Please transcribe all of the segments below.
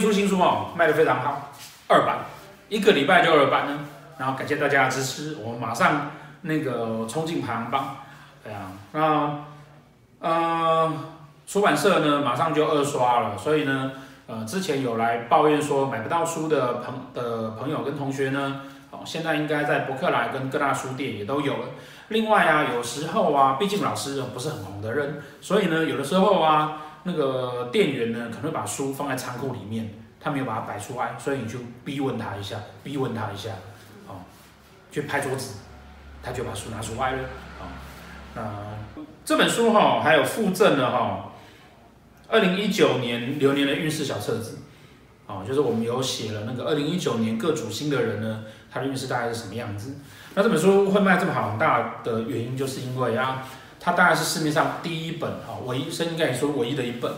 出新书哦卖得非常好，二版，一个礼拜就二版呢。然后感谢大家的支持，我们马上那个冲进排行榜。对啊，那呃出版社呢马上就二刷了，所以呢呃之前有来抱怨说买不到书的朋的朋友跟同学呢，哦现在应该在博客来跟各大书店也都有了。另外啊，有时候啊，毕竟老师不是很红的人，所以呢有的时候啊。那个店员呢，可能会把书放在仓库里面，他没有把它摆出来，所以你就逼问他一下，逼问他一下，哦，去拍桌子，他就把书拿出来了，啊、哦，那这本书哈、还有附赠了哈，二零一九年流年的运势小册子，哦，就是我们有写了那个二零一九年各主星的人呢，他的运势大概是什么样子。那这本书会卖这么好，很大的原因就是因为啊。它大概是市面上第一本哈，唯一，甚至应该说唯一的一本，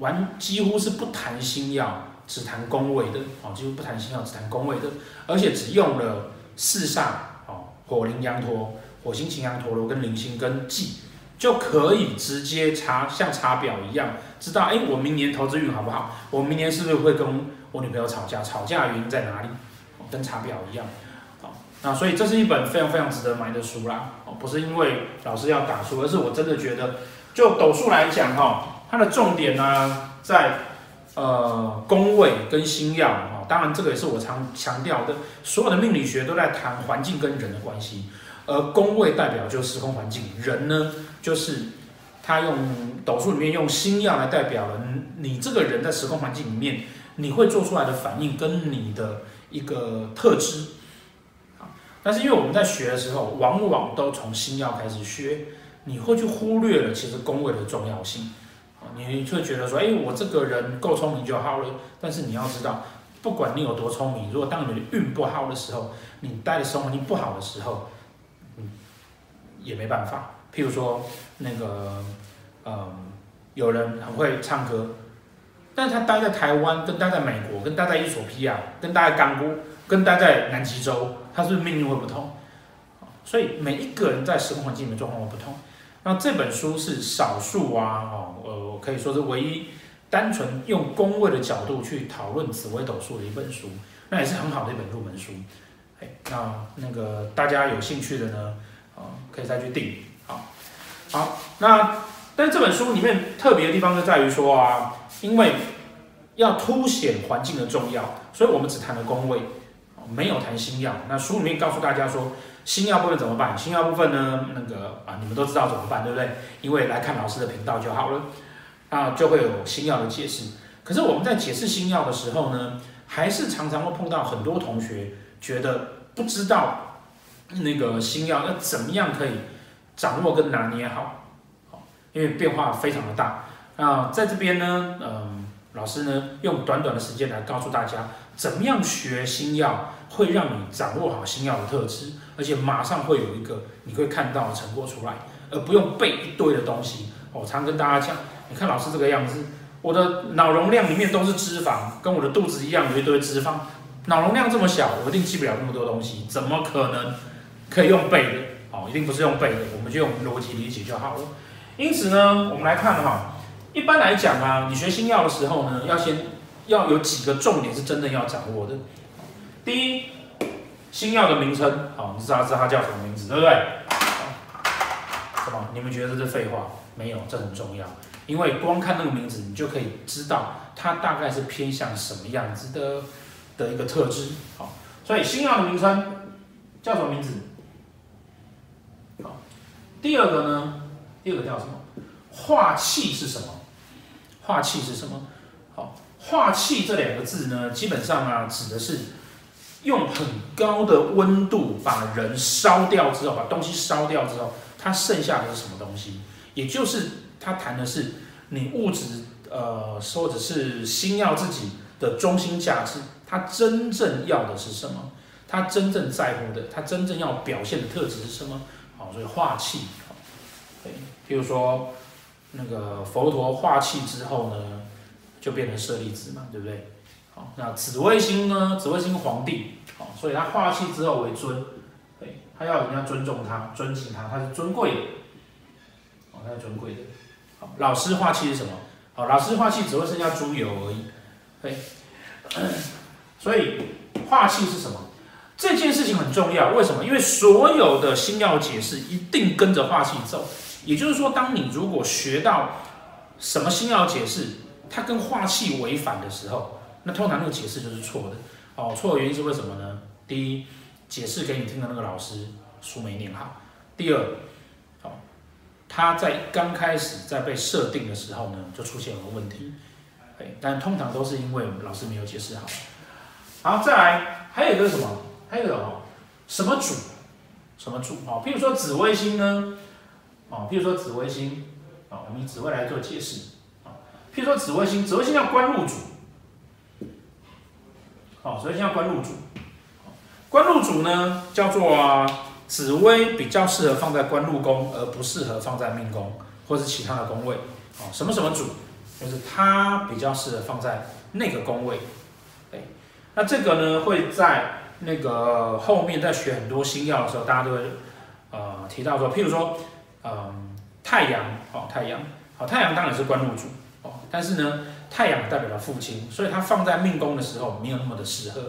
完几乎是不谈星曜，只谈宫位的，哦，几乎不谈星曜，只谈宫位的，而且只用了四煞，哦，火铃羊陀、火星擎羊陀罗跟铃星跟忌，就可以直接查，像查表一样，知道，哎，我明年投资运好不好？我明年是不是会跟我女朋友吵架？吵架原因在哪里？跟查表一样。那所以这是一本非常非常值得买的书啦，不是因为老师要打书，而是我真的觉得，就斗数来讲哈，它的重点呢在呃宫位跟星曜哈，当然这个也是我常强调的，所有的命理学都在谈环境跟人的关系，而宫位代表就是时空环境，人呢就是他用斗数里面用星曜来代表了你这个人在时空环境里面你会做出来的反应跟你的一个特质。但是因为我们在学的时候，往往都从星曜开始学，你会去忽略了其实宫位的重要性，你会觉得说，哎，我这个人够聪明就好了。但是你要知道，不管你有多聪明，如果当你的运不好的时候，你待的生活环境不好的时候，嗯，也没办法。譬如说那个，嗯，有人很会唱歌，但他待在台湾，跟待在美国，跟待在伊索比亚，跟待在刚果，跟待在南极洲。他是命运会不同？所以每一个人在时空环境里面状况会不同。那这本书是少数啊，哦，呃，可以说是唯一单纯用宫位的角度去讨论紫微斗数的一本书，那也是很好的一本入门书。哎，那那个大家有兴趣的呢，啊，可以再去订。好，好，那但是这本书里面特别的地方就在于说啊，因为要凸显环境的重要，所以我们只谈了宫位。没有谈星曜，那书里面告诉大家说，星曜部分怎么办？星曜部分呢，那个啊，你们都知道怎么办，对不对？因为来看老师的频道就好了，啊，就会有星曜的解释。可是我们在解释星曜的时候呢，还是常常会碰到很多同学觉得不知道那个星曜要怎么样可以掌握跟拿捏好，因为变化非常的大。啊，在这边呢，嗯，老师呢用短短的时间来告诉大家。怎么样学新药会让你掌握好新药的特质，而且马上会有一个你会看到的成果出来，而不用背一堆的东西。我常跟大家讲，你看老师这个样子，我的脑容量里面都是脂肪，跟我的肚子一样有一堆脂肪。脑容量这么小，我一定记不了那么多东西，怎么可能可以用背的？哦，一定不是用背的，我们就用逻辑理解就好了。因此呢，我们来看哈，一般来讲啊，你学新药的时候呢，要先。要有几个重点是真的要掌握的。第一，星曜的名称，好，你知道知道它叫什么名字，对不对？什么？你们觉得这是废话？没有，这很重要，因为光看那个名字，你就可以知道它大概是偏向什么样子的的一个特质。好，所以星曜的名称叫什么名字？好，第二个呢？第二个叫什么？化气是什么？化气是什么？化气这两个字呢，基本上啊，指的是用很高的温度把人烧掉之后，把东西烧掉之后，它剩下的是什么东西？也就是它谈的是你物质，呃，或者是星曜自己的中心价值，它真正要的是什么？它真正在乎的，它真正要表现的特质是什么？好，所以化气，对，比如说那个佛陀化气之后呢，就变成舍利子嘛，对不对？好，那紫微星呢？紫微星皇帝，好，所以他化气之后为尊，对，他要人家尊重他、尊敬他，他是尊贵的，哦，他是尊贵的。好，老师化气是什么？好，老师化气只会剩下猪油而已，对。所以化气是什么？这件事情很重要，为什么？因为所有的星曜解释一定跟着化气走。也就是说，当你如果学到什么星曜解释，它跟化气违反的时候，那通常那个解释就是错的。哦，错的原因是为什么呢？第一，解释给你听的那个老师书没念好；第二，哦，他在刚开始在被设定的时候呢，就出现了问题。哎，但通常都是因为老师没有解释好。好，再来，还有一个什么？还有一个哦，什么主？什么主？哦，譬如说紫微星呢？哦，譬如说紫微星，哦，我们以紫微来做解释。譬如说紫微星，紫微星要官禄主。好，紫微星要官禄主。官禄主呢，叫做啊，紫微比较适合放在官禄宫，而不适合放在命宫或是其他的宫位。哦，什么什么主？就是它比较适合放在那个宫位。对，那这个呢，会在那个后面在学很多星曜的时候，大家都会呃提到说，譬如说，嗯，太阳，哦，太阳，好，太阳当然是官禄主，但是呢，太阳代表了父亲，所以它放在命宫的时候没有那么的适合。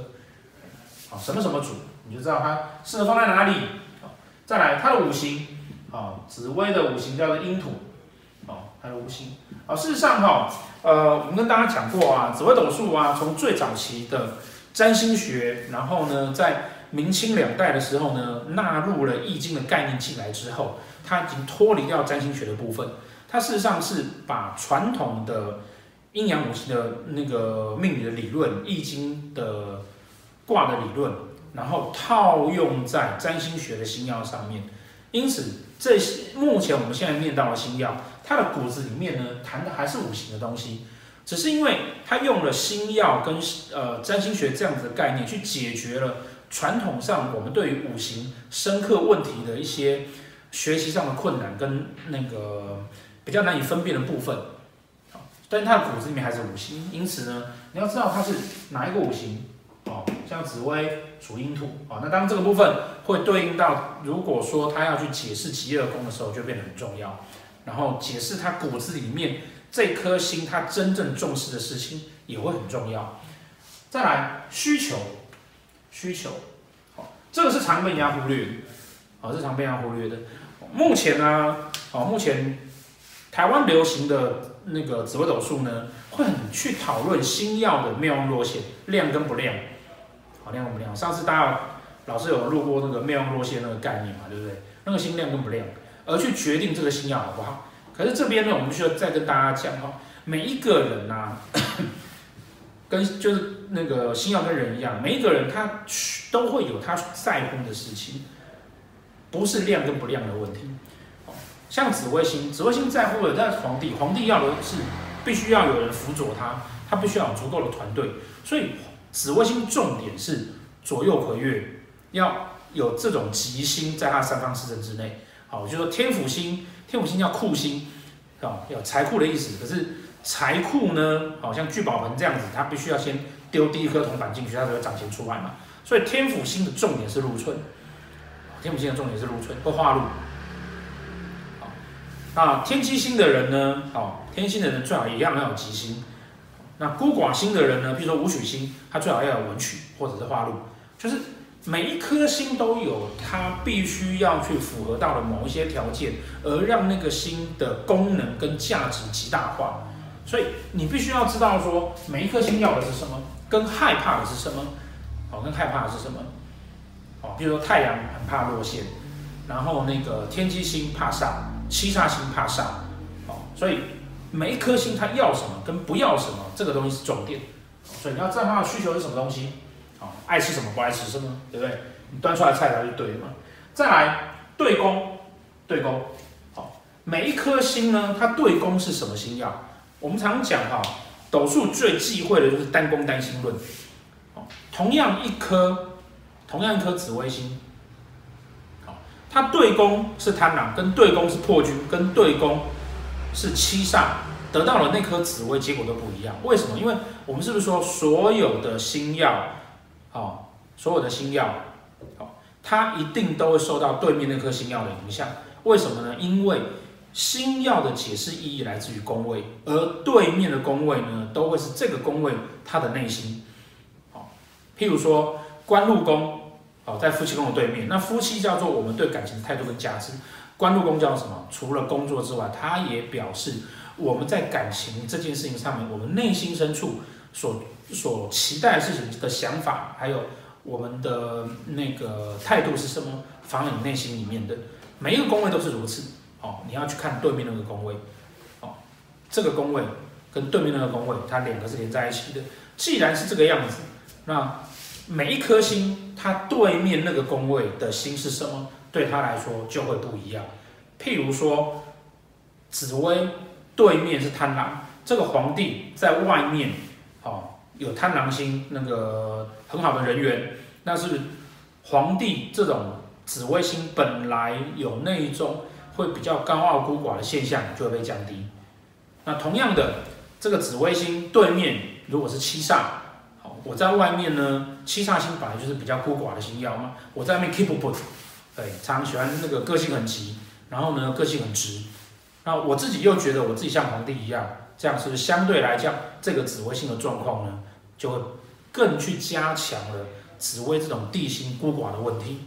好，什么什么主，你就知道它适合放在哪里。再来它的五行，好，紫微的五行叫做阴土。哦还有五行啊，事实上哈，呃，我们跟大家讲过啊，紫微斗数啊，从最早期的占星学，然后呢，在明清两代的时候呢，纳入了易经的概念进来之后，它已经脱离掉占星学的部分，它事实上是把传统的阴阳五行的那个命理的理论、易经的卦的理论，然后套用在占星学的星曜上面，因此。这些目前我们现在念到的星曜，它的骨子里面呢，谈的还是五行的东西，只是因为它用了星曜跟呃占星学这样子的概念，去解决了传统上我们对于五行深刻问题的一些学习上的困难跟那个比较难以分辨的部分。但是它的骨子里面还是五行，因此呢，你要知道它是哪一个五行。哦，像紫微属阴土，哦，那当然这个部分会对应到，如果说他要去解释疾厄宫的时候，就变得很重要。然后解释他骨子里面这颗星，他真正重视的事情也会很重要。再来需求，需求，好，这个是常被人家忽略的，哦，是常被人家忽略的。目前呢，哦，目前台湾流行的那个紫微斗数呢，会很去讨论星耀的妙望落陷，亮跟不亮。好亮不亮？上次大家老师有录过那个妙望落陷那个概念嘛，对不对？那个星亮跟不亮，而去决定这个星耀好不好？可是这边呢，我们需要再跟大家讲哈，每一个人呐、跟就是那个星耀跟人一样，每一个人他都会有他在乎的事情，不是亮跟不亮的问题。像紫微星，紫微星在乎的，但是皇帝，皇帝要的是必须要有人辅佐他，他必须要有足够的团队，所以。紫微星重点是左右魁鉞，要有这种吉星在他三方四正之内。好，就说天府星，天府星叫库星，啊，有财库的意思。可是财库呢，好像聚宝盆这样子，它必须要先丢第一颗铜板进去，它才会涨钱出来嘛。所以天府星的重点是禄存，天府星的重点是禄存，会化禄。那天机星的人呢？好，天星的人最好一样要有吉星。那孤寡星的人呢？比如说武曲星，他最好要有文曲或者是化禄，就是每一颗星都有它必须要去符合到的某一些条件，而让那个星的功能跟价值极大化。所以你必须要知道说，每一颗星要的是什么，跟害怕的是什么。好，跟害怕的是什么？好，比如说太阳很怕落陷，然后那个天机星怕煞，七煞星怕煞。好，所以。每一颗星它要什么跟不要什么，这个东西是重点，所以你要知道它的需求是什么东西，好，爱吃什么不爱吃什么，对不对？你端出来菜单就对了嘛。再来对宫，对宫，好，每一颗星呢，它对宫是什么星曜？我们常讲哈，斗数最忌讳的就是单宫单星论。好，同样一颗，同样一颗紫微星，它对宫是贪狼，跟对宫是破军，跟对宫。是七煞得到了那颗紫薇，结果都不一样。为什么？因为我们是不是说所有的星曜，哦，所有的星曜，哦，它一定都会受到对面那颗星曜的影响。为什么呢？因为星曜的解释意义来自于宫位，而对面的宫位呢，都会是这个宫位它的内心。哦譬如说官禄宫，哦，在夫妻宫的对面，那夫妻叫做我们对感情的态度跟价值，官禄宫叫什么？除了工作之外，它也表示我们在感情这件事情上面，我们内心深处所所期待事情的想法，还有我们的那个态度是什么，放在你内心里面的，每一个宫位都是如此。哦，你要去看对面那个宫位，哦，这个宫位跟对面那个宫位，它两个是连在一起的。既然是这个样子，那每一颗星它对面那个宫位的星是什么，对他来说就会不一样。譬如说，紫微对面是贪狼，这个皇帝在外面，哦，有贪狼星那个很好的人缘，那是皇帝这种紫微星本来有那一种。会比较高傲孤寡的现象就会被降低。那同样的，这个紫微星对面如果是七煞，我在外面呢，七煞星本来就是比较孤寡的星曜嘛，我在外面 keep up，对，常常喜欢那个个性很急，然后呢个性很直。那我自己又觉得我自己像皇帝一样，这样是不是相对来讲，这个紫微星的状况呢，就会更去加强了紫微这种地星孤寡的问题。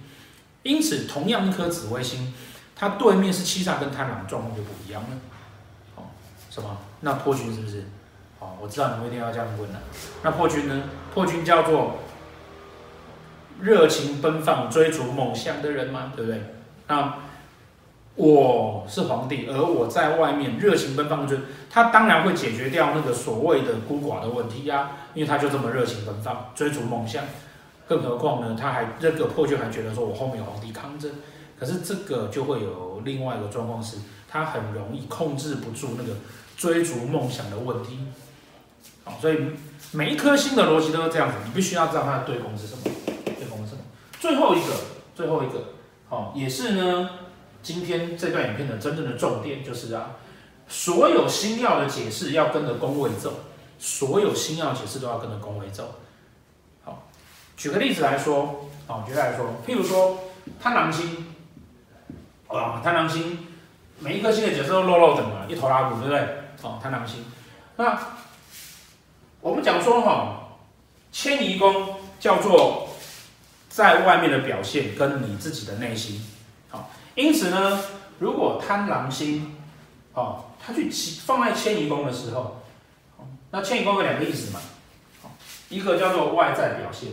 因此，同样一颗紫微星。它对面是七煞跟贪狼，状况就不一样了。哦，什么？那破军是不是？哦，我知道你们一定要这样问了。那破军呢？破军叫做热情奔放、追逐梦想的人嘛，对不对？那我是皇帝，而我在外面热情奔放追，他当然会解决掉那个所谓的孤寡的问题呀、啊，因为他就这么热情奔放、追逐梦想。更何况呢，他还这个破军还觉得说我后面有皇帝扛着。可是这个就会有另外一个状况是，他很容易控制不住那个追逐梦想的问题。所以每一颗星的逻辑都是这样子，你必须要知道它的对宫是什么，对宫是什么。最后一个，最后一个，好，也是呢，今天这段影片的真正的重点就是啊，所有星曜的解释要跟着宫位走，所有星曜解释都要跟着宫位走。好，举个例子来说，好，举例来说，譬如说贪狼星。啊，贪狼星，每一颗星的解释都漏漏的嘛，一头拉骨，对不对？哦，贪狼星。那我们讲说哈，迁移宫叫做在外面的表现跟你自己的内心。好，因此呢，如果贪狼星，哦，它去放在迁移宫的时候，那迁移宫有两个意思嘛，一个叫做外在表现，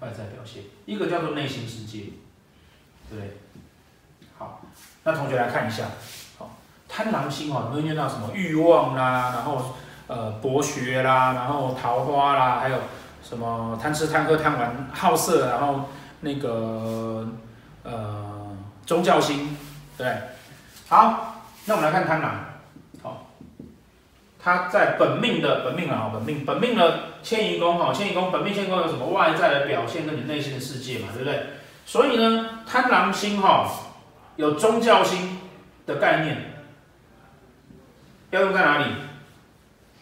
外在表现，一个叫做内心世界，对？好，那同学来看一下，好，贪狼星哈，你会念到什么欲望啦，然后呃博学啦，然后桃花啦，还有什么贪吃贪喝贪玩好色，然后那个呃宗教心，对，好，那我们来看贪狼，好，他在本命的本命啊，本命本命的迁移宫哈，迁移宫本命迁移宫有什么外在的表现跟你内心的世界嘛，对不对？所以呢，贪狼星哈。有宗教星的概念，要用在哪里？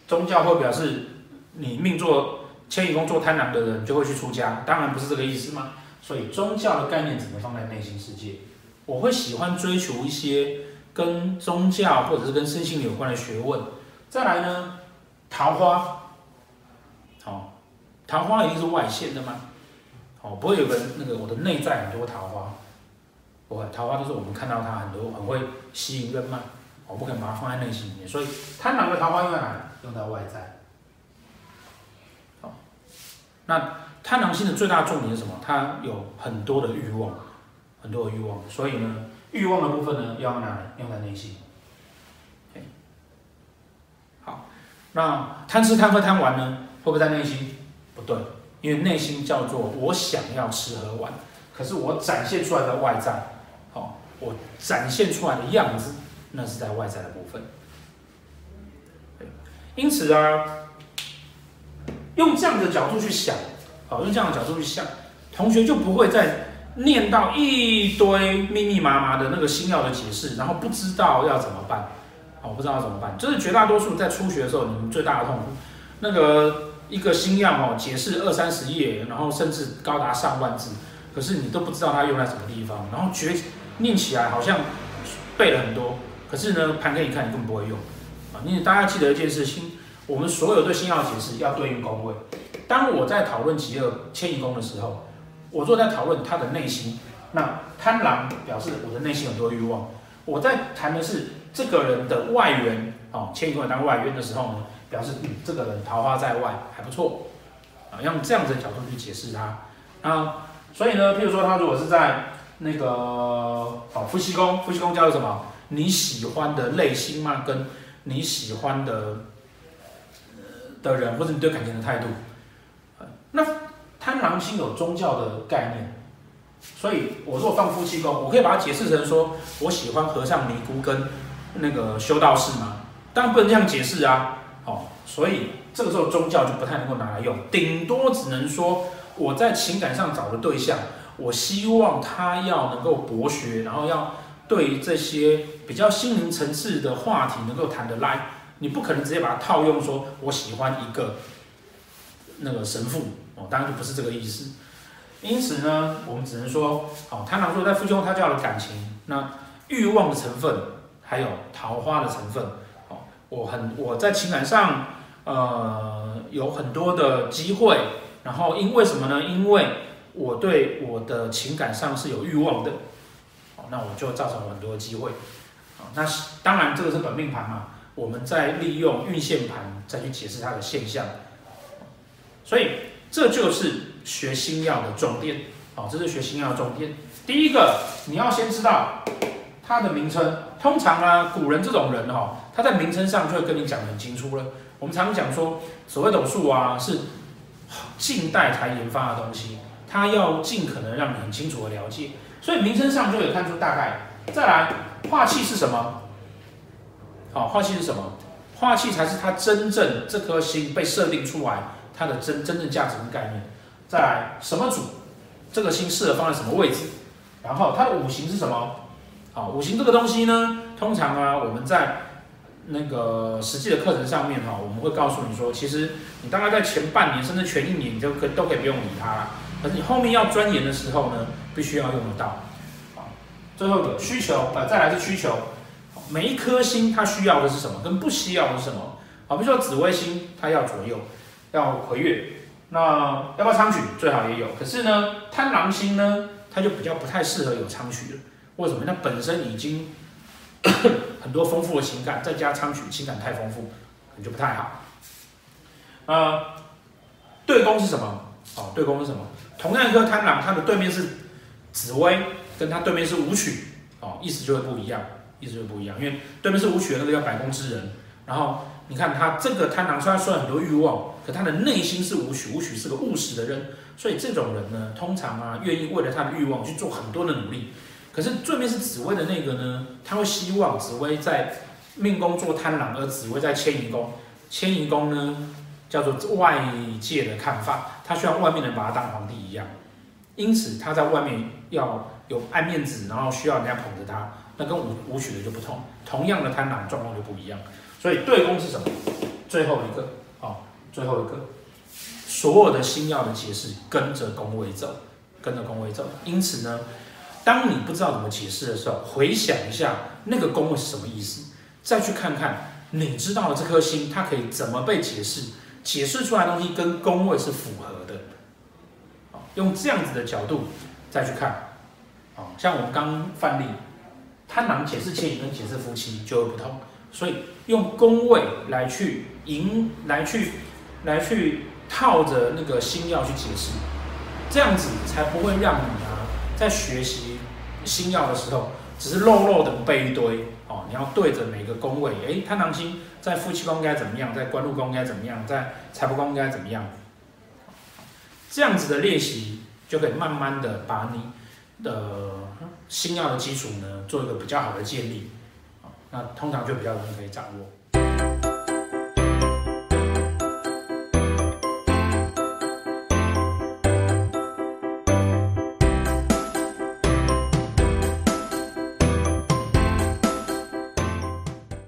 宗教会表示你命做迁移宫做贪狼的人就会去出家，当然不是这个意思嘛。所以宗教的概念只能放在内心世界。我会喜欢追求一些跟宗教或者是跟身心有关的学问。再来呢，桃花，好，桃花一定是外现的嘛，好，不会有个那个我的内在很多桃花。不会，桃花都是我们看到它很多很会吸引人嘛，我不可能把它放在内心里面。所以贪狼的桃花用在哪？用在外在。好，那贪狼星的最大重点是什么？它有很多的欲望，很多的欲望。所以呢，欲望的部分呢，要用在哪？用在内心。好，那贪吃贪喝贪玩呢，会不会在内心？不对，因为内心叫做我想要吃喝玩，可是我展现出来的外在。好我展现出来的样子，那是在外在的部分。因此啊，用这样的角度去想，好，用这样的角度去想，同学就不会再念到一堆密密麻麻的那个星曜的解释，然后不知道要怎么办。好，不知道要怎么办，就是绝大多数在初学的时候，你们最大的痛苦，那个一个星曜哦，解释二三十页，然后甚至高达上万字，可是你都不知道它用在什么地方，然后觉。念起来好像背了很多，可是呢，盘给你看，你根本不会用啊！你大家记得一件事情，我们所有对星曜解释要对应宫位，当我在讨论疾厄迁移宫的时候，我坐在讨论他的内心。那贪狼表示我的内心很多欲望。我在谈的是这个人的外缘，哦，迁移宫当外缘的时候呢，表示嗯，这个人桃花在外还不错，啊，用这样子的角度去解释他。啊，所以呢，譬如说他如果是在那个哦夫妻宫，夫妻宫叫做什么？你喜欢的类型吗？跟你喜欢的的人，或者你对感情的态度。那贪狼星有宗教的概念，所以我如果放夫妻宫，我可以把它解释成说，我喜欢和尚尼姑跟那个修道士吗？当然不能这样解释啊。哦，所以这个时候宗教就不太能够拿来用，顶多只能说我在情感上找的对象，我希望他要能够博学，然后要。对于这些比较心灵层次的话题能够谈得来，你不可能直接把它套用说，我喜欢一个那个神父哦，当然就不是这个意思。因此呢，我们只能说，哦，贪狼座在夫妻宫，他叫了感情，那欲望的成分，还有桃花的成分，哦，我很我在情感上，呃，有很多的机会，然后因为什么呢？因为我对我的情感上是有欲望的。那我就造成很多机会，啊，那当然这个是本命盘嘛，我们再利用运线盘再去解释它的现象，所以这就是学星曜的重点，好，这是学星曜的重点。第一个，你要先知道它的名称，通常啊，古人这种人哈，他在名称上就会跟你讲很清楚了。我们常讲说，所谓斗数啊，是近代才研发的东西，它要尽可能让你很清楚的了解。所以名称上就有看出大概。再来，化气是什么？好，化气是什么？化气才是它真正这颗星被设定出来它的真真正价值跟概念。再来，什么主？这个星适合放在什么位置？然后它的五行是什么？好，五行这个东西呢，通常啊，我们在那个实际的课程上面哈，我们会告诉你说，其实你大概在前半年甚至全一年，你就可都可以不用理它。你后面要钻研的时候呢，必须要用得到。好，最后一个需求，呃，再来是需求。每一颗星它需要的是什么，跟不需要的是什么？好，比如说紫微星，它要左右，要回月，那要不要仓曲？最好也有。可是呢，贪狼星呢，它就比较不太适合有仓曲了。为什么？它本身已经 很多丰富的情感，再加仓曲，情感太丰富，可能就不太好。呃，对宫是什么？哦，对宫是什么？同样一颗贪狼，它的对面是紫薇，跟它对面是武曲，哦，意思就会不一样，意思就不一样，因为对面是武曲的那个叫百宫之人。然后你看他这个贪狼，虽然说很多欲望，可他的内心是武曲，武曲是个务实的人，所以这种人呢，通常啊，愿意为了他的欲望去做很多的努力。可是对面是紫薇的那个呢，他会希望紫薇在命宫做贪狼，而紫薇在迁移宫，迁移宫呢？叫做外界的看法，他需要外面人把他当皇帝一样，因此他在外面要有爱面子，然后需要人家捧着他，那跟武武曲的就不同，同样的贪婪状况就不一样。所以对宫是什么？最后一个，好，最后一个，所有的星曜的解释跟着宫位走，跟着宫位走。因此呢，当你不知道怎么解释的时候，回想一下那个宫位是什么意思，再去看看你知道的这颗星，它可以怎么被解释。解释出来的东西跟宫位是符合的，用这样子的角度再去看，像我们刚范例，贪狼解释迁移跟解释夫妻就会不同，所以用宫位来去引来去来去套着那个星曜去解释，这样子才不会让你啊在学习星曜的时候只是漏漏的背一堆。哦，你要对着每个宫位，诶，贪狼星在夫妻宫该怎么样，在官禄宫该怎么样，在财帛宫该怎么样？这样子的练习就可以慢慢的把你的星耀的基础呢做一个比较好的建立，那通常就比较容易可以掌握。